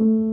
Bye.